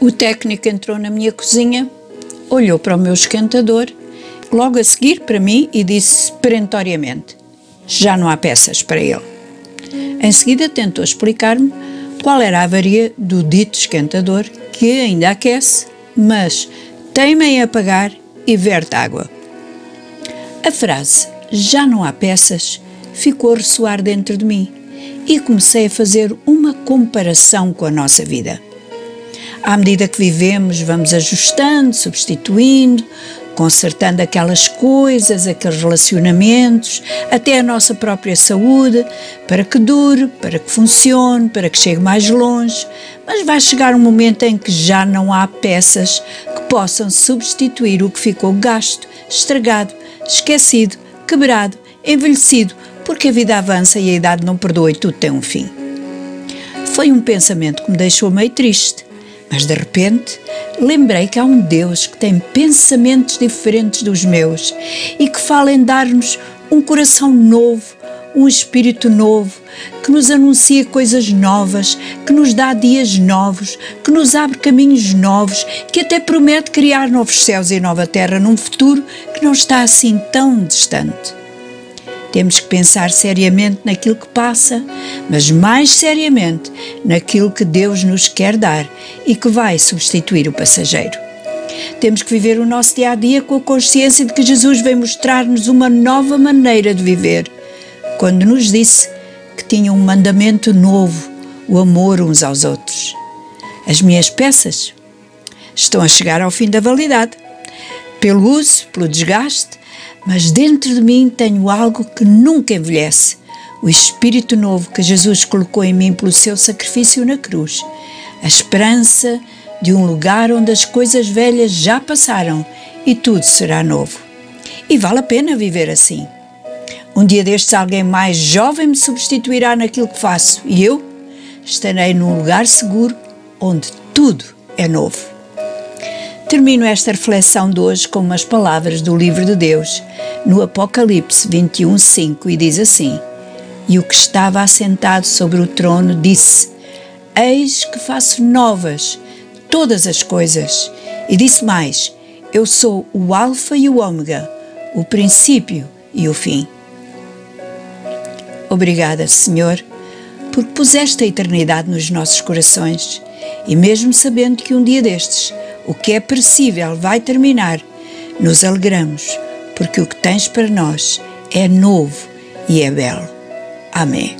O técnico entrou na minha cozinha, olhou para o meu esquentador, logo a seguir para mim e disse perentoriamente: Já não há peças para ele. Em seguida tentou explicar-me qual era a avaria do dito esquentador que ainda aquece, mas teima em apagar e verte água. A frase já não há peças ficou a ressoar dentro de mim e comecei a fazer uma comparação com a nossa vida. À medida que vivemos, vamos ajustando, substituindo, consertando aquelas coisas, aqueles relacionamentos, até a nossa própria saúde, para que dure, para que funcione, para que chegue mais longe. Mas vai chegar um momento em que já não há peças que possam substituir o que ficou gasto, estragado, esquecido, quebrado, envelhecido, porque a vida avança e a idade não perdoa e tudo tem um fim. Foi um pensamento que me deixou meio triste, mas de repente lembrei que há um Deus que tem pensamentos diferentes dos meus e que fala em dar-nos um coração novo, um espírito novo, que nos anuncia coisas novas, que nos dá dias novos, que nos abre caminhos novos, que até promete criar novos céus e nova terra num futuro que não está assim tão distante. Temos que pensar seriamente naquilo que passa, mas mais seriamente naquilo que Deus nos quer dar e que vai substituir o passageiro. Temos que viver o nosso dia a dia com a consciência de que Jesus veio mostrar-nos uma nova maneira de viver, quando nos disse que tinha um mandamento novo, o amor uns aos outros. As minhas peças estão a chegar ao fim da validade, pelo uso, pelo desgaste, mas dentro de mim tenho algo que nunca envelhece: o Espírito Novo que Jesus colocou em mim pelo seu sacrifício na cruz, a esperança de um lugar onde as coisas velhas já passaram e tudo será novo. E vale a pena viver assim. Um dia destes, alguém mais jovem me substituirá naquilo que faço e eu estarei num lugar seguro onde tudo é novo. Termino esta reflexão de hoje com umas palavras do livro de Deus, no Apocalipse 21, 5, e diz assim: E o que estava assentado sobre o trono disse: Eis que faço novas todas as coisas. E disse mais: Eu sou o Alfa e o Ômega, o princípio e o fim. Obrigada, Senhor, porque puseste a eternidade nos nossos corações e, mesmo sabendo que um dia destes o que é perecível vai terminar, nos alegramos, porque o que tens para nós é novo e é belo. Amém.